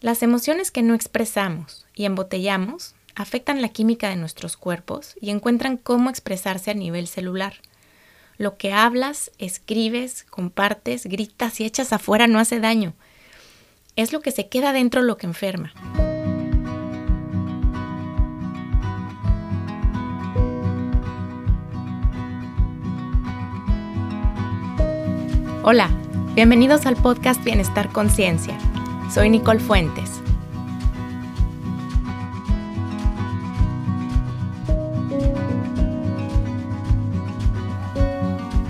Las emociones que no expresamos y embotellamos afectan la química de nuestros cuerpos y encuentran cómo expresarse a nivel celular. Lo que hablas, escribes, compartes, gritas y echas afuera no hace daño. Es lo que se queda dentro lo que enferma. Hola, bienvenidos al podcast Bienestar Conciencia. Soy Nicole Fuentes.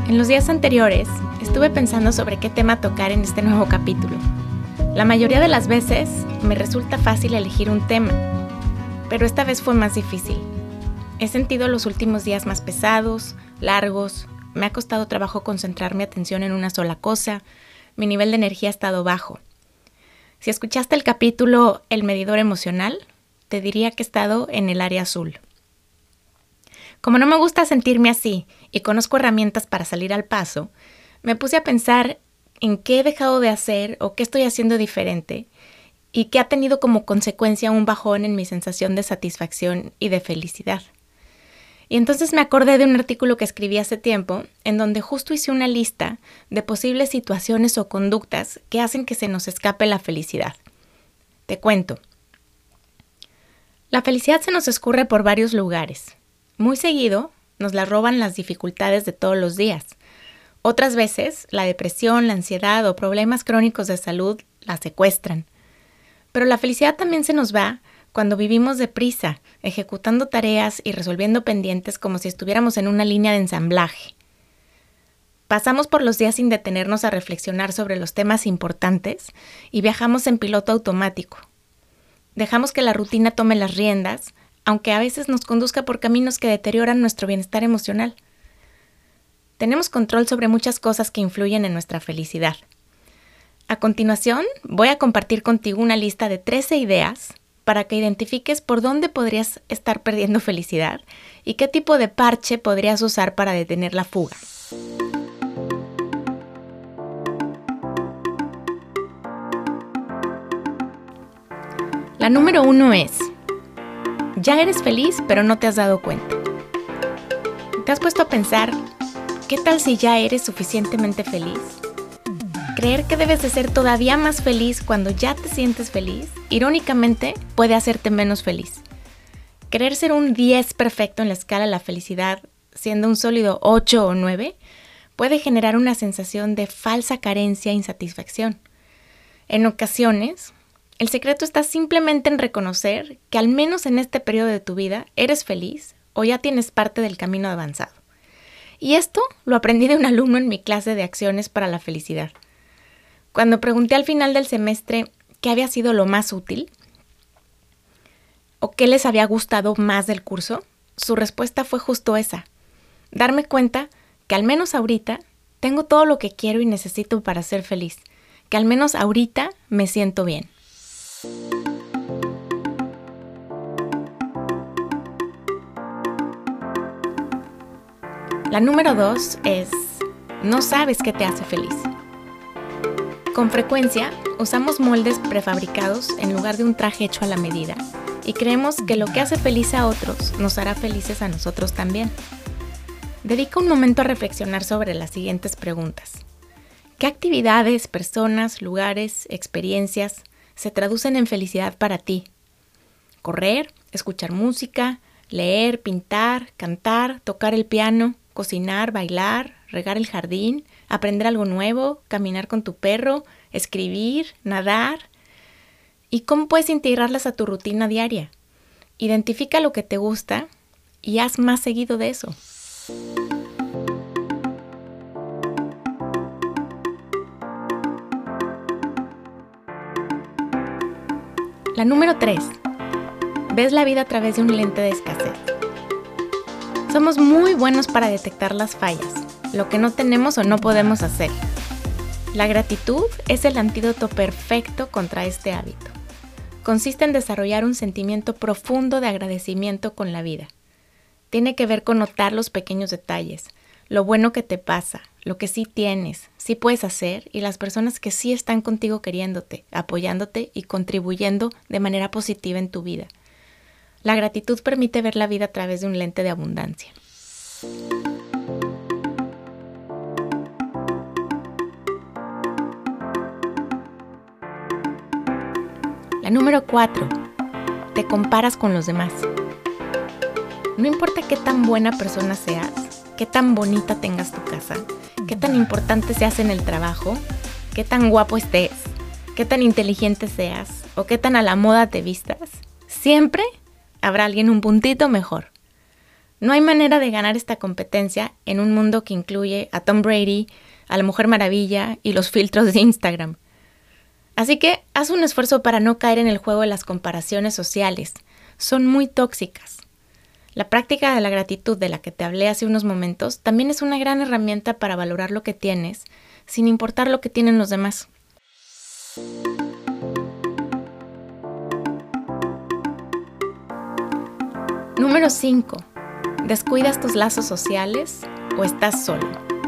En los días anteriores estuve pensando sobre qué tema tocar en este nuevo capítulo. La mayoría de las veces me resulta fácil elegir un tema, pero esta vez fue más difícil. He sentido los últimos días más pesados, largos, me ha costado trabajo concentrar mi atención en una sola cosa, mi nivel de energía ha estado bajo. Si escuchaste el capítulo El medidor emocional, te diría que he estado en el área azul. Como no me gusta sentirme así y conozco herramientas para salir al paso, me puse a pensar en qué he dejado de hacer o qué estoy haciendo diferente y qué ha tenido como consecuencia un bajón en mi sensación de satisfacción y de felicidad. Y entonces me acordé de un artículo que escribí hace tiempo, en donde justo hice una lista de posibles situaciones o conductas que hacen que se nos escape la felicidad. Te cuento. La felicidad se nos escurre por varios lugares. Muy seguido nos la roban las dificultades de todos los días. Otras veces la depresión, la ansiedad o problemas crónicos de salud la secuestran. Pero la felicidad también se nos va cuando vivimos deprisa, ejecutando tareas y resolviendo pendientes como si estuviéramos en una línea de ensamblaje. Pasamos por los días sin detenernos a reflexionar sobre los temas importantes y viajamos en piloto automático. Dejamos que la rutina tome las riendas, aunque a veces nos conduzca por caminos que deterioran nuestro bienestar emocional. Tenemos control sobre muchas cosas que influyen en nuestra felicidad. A continuación, voy a compartir contigo una lista de 13 ideas para que identifiques por dónde podrías estar perdiendo felicidad y qué tipo de parche podrías usar para detener la fuga. La número uno es, ya eres feliz pero no te has dado cuenta. ¿Te has puesto a pensar, qué tal si ya eres suficientemente feliz? Creer que debes de ser todavía más feliz cuando ya te sientes feliz, irónicamente, puede hacerte menos feliz. Querer ser un 10 perfecto en la escala de la felicidad, siendo un sólido 8 o 9, puede generar una sensación de falsa carencia e insatisfacción. En ocasiones, el secreto está simplemente en reconocer que al menos en este periodo de tu vida eres feliz o ya tienes parte del camino avanzado. Y esto lo aprendí de un alumno en mi clase de acciones para la felicidad. Cuando pregunté al final del semestre qué había sido lo más útil o qué les había gustado más del curso, su respuesta fue justo esa. Darme cuenta que al menos ahorita tengo todo lo que quiero y necesito para ser feliz, que al menos ahorita me siento bien. La número dos es, no sabes qué te hace feliz. Con frecuencia usamos moldes prefabricados en lugar de un traje hecho a la medida y creemos que lo que hace feliz a otros nos hará felices a nosotros también. Dedica un momento a reflexionar sobre las siguientes preguntas. ¿Qué actividades, personas, lugares, experiencias se traducen en felicidad para ti? Correr, escuchar música, leer, pintar, cantar, tocar el piano, cocinar, bailar, regar el jardín, aprender algo nuevo, caminar con tu perro, escribir, nadar. ¿Y cómo puedes integrarlas a tu rutina diaria? Identifica lo que te gusta y haz más seguido de eso. La número 3. Ves la vida a través de un lente de escasez. Somos muy buenos para detectar las fallas, lo que no tenemos o no podemos hacer. La gratitud es el antídoto perfecto contra este hábito. Consiste en desarrollar un sentimiento profundo de agradecimiento con la vida. Tiene que ver con notar los pequeños detalles, lo bueno que te pasa, lo que sí tienes, sí puedes hacer y las personas que sí están contigo queriéndote, apoyándote y contribuyendo de manera positiva en tu vida. La gratitud permite ver la vida a través de un lente de abundancia. Número 4. Te comparas con los demás. No importa qué tan buena persona seas, qué tan bonita tengas tu casa, qué tan importante seas en el trabajo, qué tan guapo estés, qué tan inteligente seas o qué tan a la moda te vistas, siempre habrá alguien un puntito mejor. No hay manera de ganar esta competencia en un mundo que incluye a Tom Brady, a la Mujer Maravilla y los filtros de Instagram. Así que haz un esfuerzo para no caer en el juego de las comparaciones sociales. Son muy tóxicas. La práctica de la gratitud de la que te hablé hace unos momentos también es una gran herramienta para valorar lo que tienes, sin importar lo que tienen los demás. Número 5. ¿Descuidas tus lazos sociales o estás solo?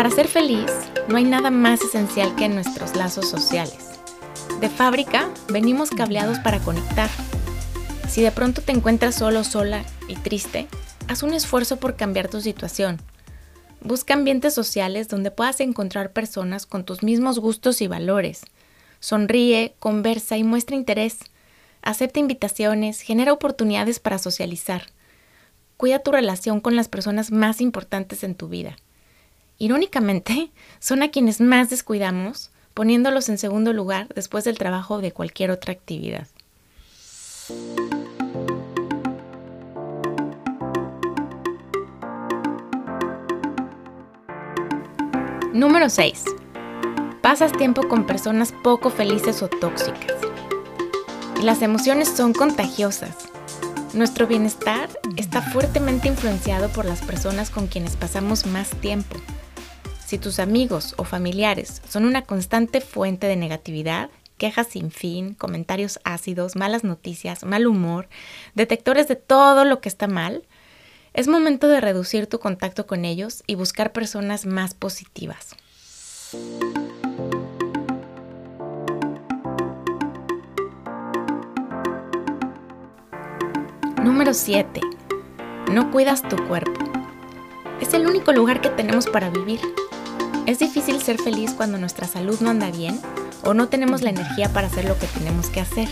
Para ser feliz, no hay nada más esencial que nuestros lazos sociales. De fábrica, venimos cableados para conectar si de pronto te encuentras solo, sola y triste, haz un esfuerzo por cambiar tu situación. Busca ambientes sociales donde puedas encontrar personas con tus mismos gustos y valores. Sonríe, conversa y muestra interés. Acepta invitaciones, genera oportunidades para socializar. Cuida tu relación con las personas más importantes en tu vida. Irónicamente, son a quienes más descuidamos, poniéndolos en segundo lugar después del trabajo o de cualquier otra actividad. Número 6. Pasas tiempo con personas poco felices o tóxicas. Las emociones son contagiosas. Nuestro bienestar está fuertemente influenciado por las personas con quienes pasamos más tiempo. Si tus amigos o familiares son una constante fuente de negatividad, quejas sin fin, comentarios ácidos, malas noticias, mal humor, detectores de todo lo que está mal, es momento de reducir tu contacto con ellos y buscar personas más positivas. Número 7. No cuidas tu cuerpo. Es el único lugar que tenemos para vivir. Es difícil ser feliz cuando nuestra salud no anda bien o no tenemos la energía para hacer lo que tenemos que hacer.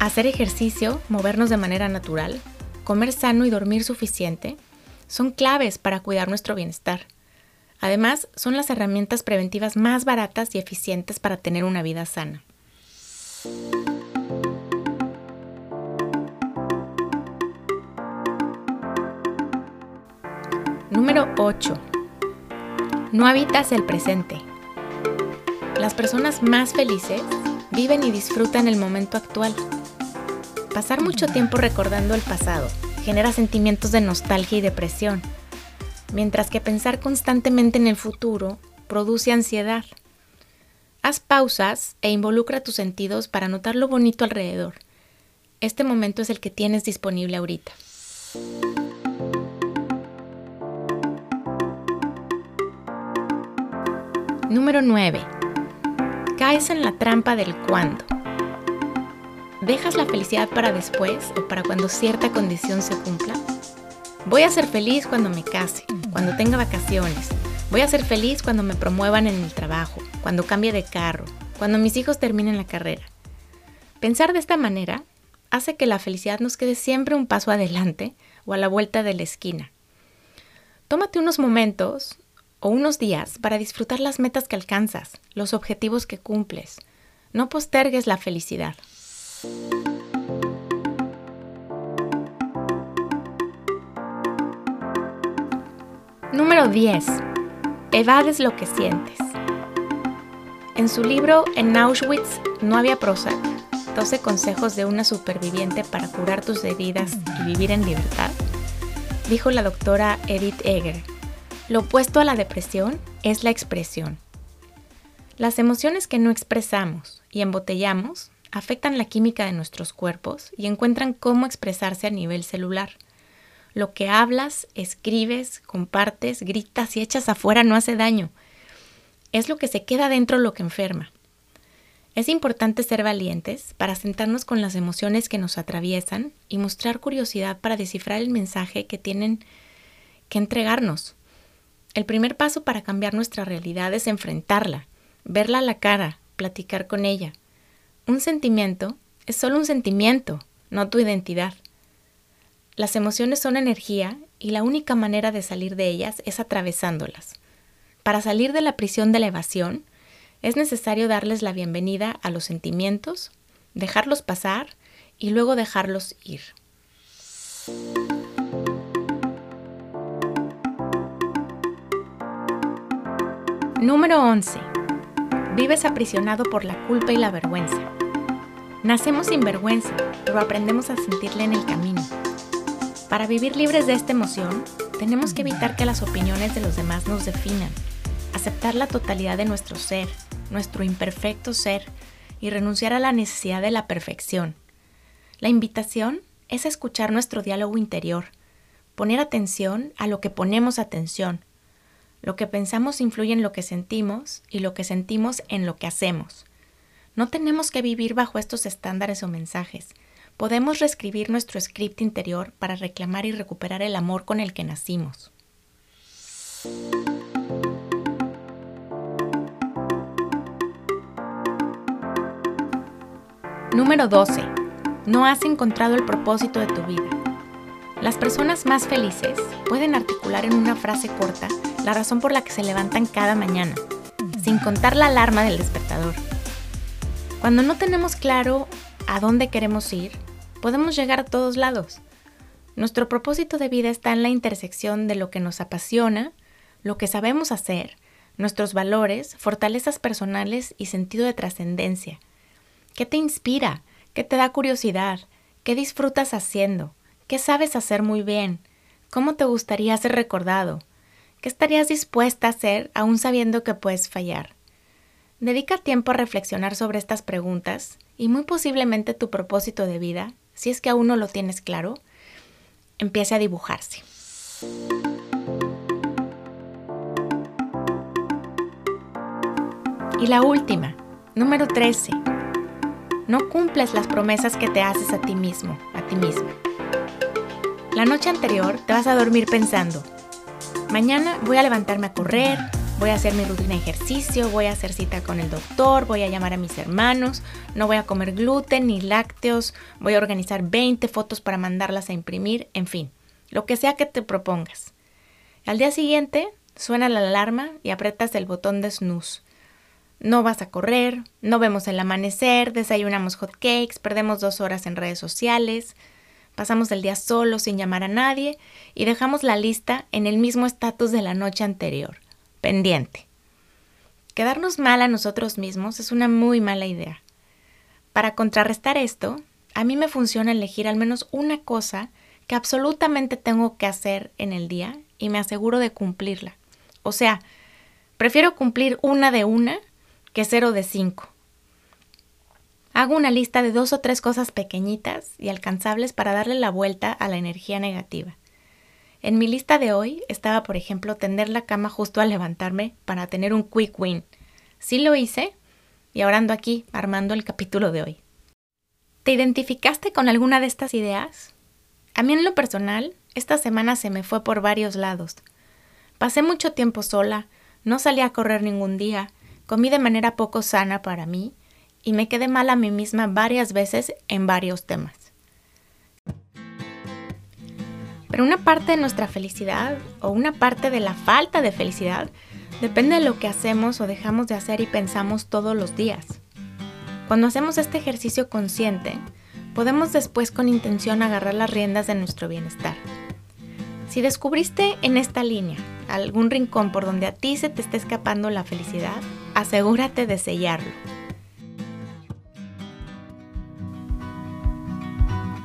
Hacer ejercicio, movernos de manera natural, comer sano y dormir suficiente son claves para cuidar nuestro bienestar. Además, son las herramientas preventivas más baratas y eficientes para tener una vida sana. Número 8. No habitas el presente. Las personas más felices viven y disfrutan el momento actual pasar mucho tiempo recordando el pasado genera sentimientos de nostalgia y depresión, mientras que pensar constantemente en el futuro produce ansiedad. Haz pausas e involucra tus sentidos para notar lo bonito alrededor. Este momento es el que tienes disponible ahorita. Número 9. Caes en la trampa del cuándo. ¿Dejas la felicidad para después o para cuando cierta condición se cumpla? Voy a ser feliz cuando me case, cuando tenga vacaciones. Voy a ser feliz cuando me promuevan en el trabajo, cuando cambie de carro, cuando mis hijos terminen la carrera. Pensar de esta manera hace que la felicidad nos quede siempre un paso adelante o a la vuelta de la esquina. Tómate unos momentos o unos días para disfrutar las metas que alcanzas, los objetivos que cumples. No postergues la felicidad. Número 10. Evades lo que sientes. En su libro En Auschwitz no había Prozac, 12 consejos de una superviviente para curar tus heridas y vivir en libertad, dijo la doctora Edith Eger, lo opuesto a la depresión es la expresión. Las emociones que no expresamos y embotellamos afectan la química de nuestros cuerpos y encuentran cómo expresarse a nivel celular. Lo que hablas, escribes, compartes, gritas y echas afuera no hace daño. Es lo que se queda dentro lo que enferma. Es importante ser valientes para sentarnos con las emociones que nos atraviesan y mostrar curiosidad para descifrar el mensaje que tienen que entregarnos. El primer paso para cambiar nuestra realidad es enfrentarla, verla a la cara, platicar con ella. Un sentimiento es solo un sentimiento, no tu identidad. Las emociones son energía y la única manera de salir de ellas es atravesándolas. Para salir de la prisión de la evasión, es necesario darles la bienvenida a los sentimientos, dejarlos pasar y luego dejarlos ir. Número 11. Vives aprisionado por la culpa y la vergüenza. Nacemos sin vergüenza, pero aprendemos a sentirla en el camino. Para vivir libres de esta emoción, tenemos que evitar que las opiniones de los demás nos definan, aceptar la totalidad de nuestro ser, nuestro imperfecto ser y renunciar a la necesidad de la perfección. La invitación es escuchar nuestro diálogo interior, poner atención a lo que ponemos atención. Lo que pensamos influye en lo que sentimos y lo que sentimos en lo que hacemos. No tenemos que vivir bajo estos estándares o mensajes. Podemos reescribir nuestro script interior para reclamar y recuperar el amor con el que nacimos. Número 12. No has encontrado el propósito de tu vida. Las personas más felices pueden articular en una frase corta la razón por la que se levantan cada mañana, sin contar la alarma del despertador. Cuando no tenemos claro a dónde queremos ir, podemos llegar a todos lados. Nuestro propósito de vida está en la intersección de lo que nos apasiona, lo que sabemos hacer, nuestros valores, fortalezas personales y sentido de trascendencia, ¿Qué te inspira? ¿Qué te da curiosidad? ¿Qué disfrutas haciendo? ¿Qué sabes hacer muy bien? ¿Cómo te gustaría ser recordado? ¿Qué estarías dispuesta a hacer aún sabiendo que puedes fallar? Dedica tiempo a reflexionar sobre estas preguntas y muy posiblemente tu propósito de vida, si es que aún no lo tienes claro, empiece a dibujarse. Y la última, número 13 no cumples las promesas que te haces a ti mismo, a ti misma. La noche anterior te vas a dormir pensando, mañana voy a levantarme a correr, voy a hacer mi rutina de ejercicio, voy a hacer cita con el doctor, voy a llamar a mis hermanos, no voy a comer gluten ni lácteos, voy a organizar 20 fotos para mandarlas a imprimir, en fin, lo que sea que te propongas. Al día siguiente suena la alarma y apretas el botón de snooze no vas a correr, no vemos el amanecer, desayunamos hot cakes, perdemos dos horas en redes sociales, pasamos el día solo sin llamar a nadie y dejamos la lista en el mismo estatus de la noche anterior, pendiente. Quedarnos mal a nosotros mismos es una muy mala idea. Para contrarrestar esto, a mí me funciona elegir al menos una cosa que absolutamente tengo que hacer en el día y me aseguro de cumplirla. O sea, prefiero cumplir una de una que 0 de 5. Hago una lista de dos o tres cosas pequeñitas y alcanzables para darle la vuelta a la energía negativa. En mi lista de hoy estaba, por ejemplo, tender la cama justo al levantarme para tener un quick win. Sí lo hice y ahora ando aquí armando el capítulo de hoy. ¿Te identificaste con alguna de estas ideas? A mí en lo personal, esta semana se me fue por varios lados. Pasé mucho tiempo sola, no salí a correr ningún día, Comí de manera poco sana para mí y me quedé mal a mí misma varias veces en varios temas. Pero una parte de nuestra felicidad o una parte de la falta de felicidad depende de lo que hacemos o dejamos de hacer y pensamos todos los días. Cuando hacemos este ejercicio consciente, podemos después con intención agarrar las riendas de nuestro bienestar. Si descubriste en esta línea algún rincón por donde a ti se te está escapando la felicidad, asegúrate de sellarlo.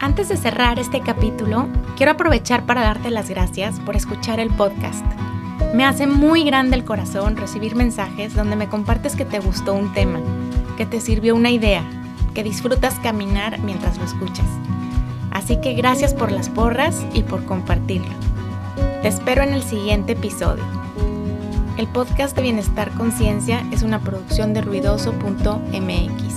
Antes de cerrar este capítulo, quiero aprovechar para darte las gracias por escuchar el podcast. Me hace muy grande el corazón recibir mensajes donde me compartes que te gustó un tema, que te sirvió una idea, que disfrutas caminar mientras lo escuchas. Así que gracias por las porras y por compartirlo. Te espero en el siguiente episodio. El podcast de Bienestar Conciencia es una producción de ruidoso.mx.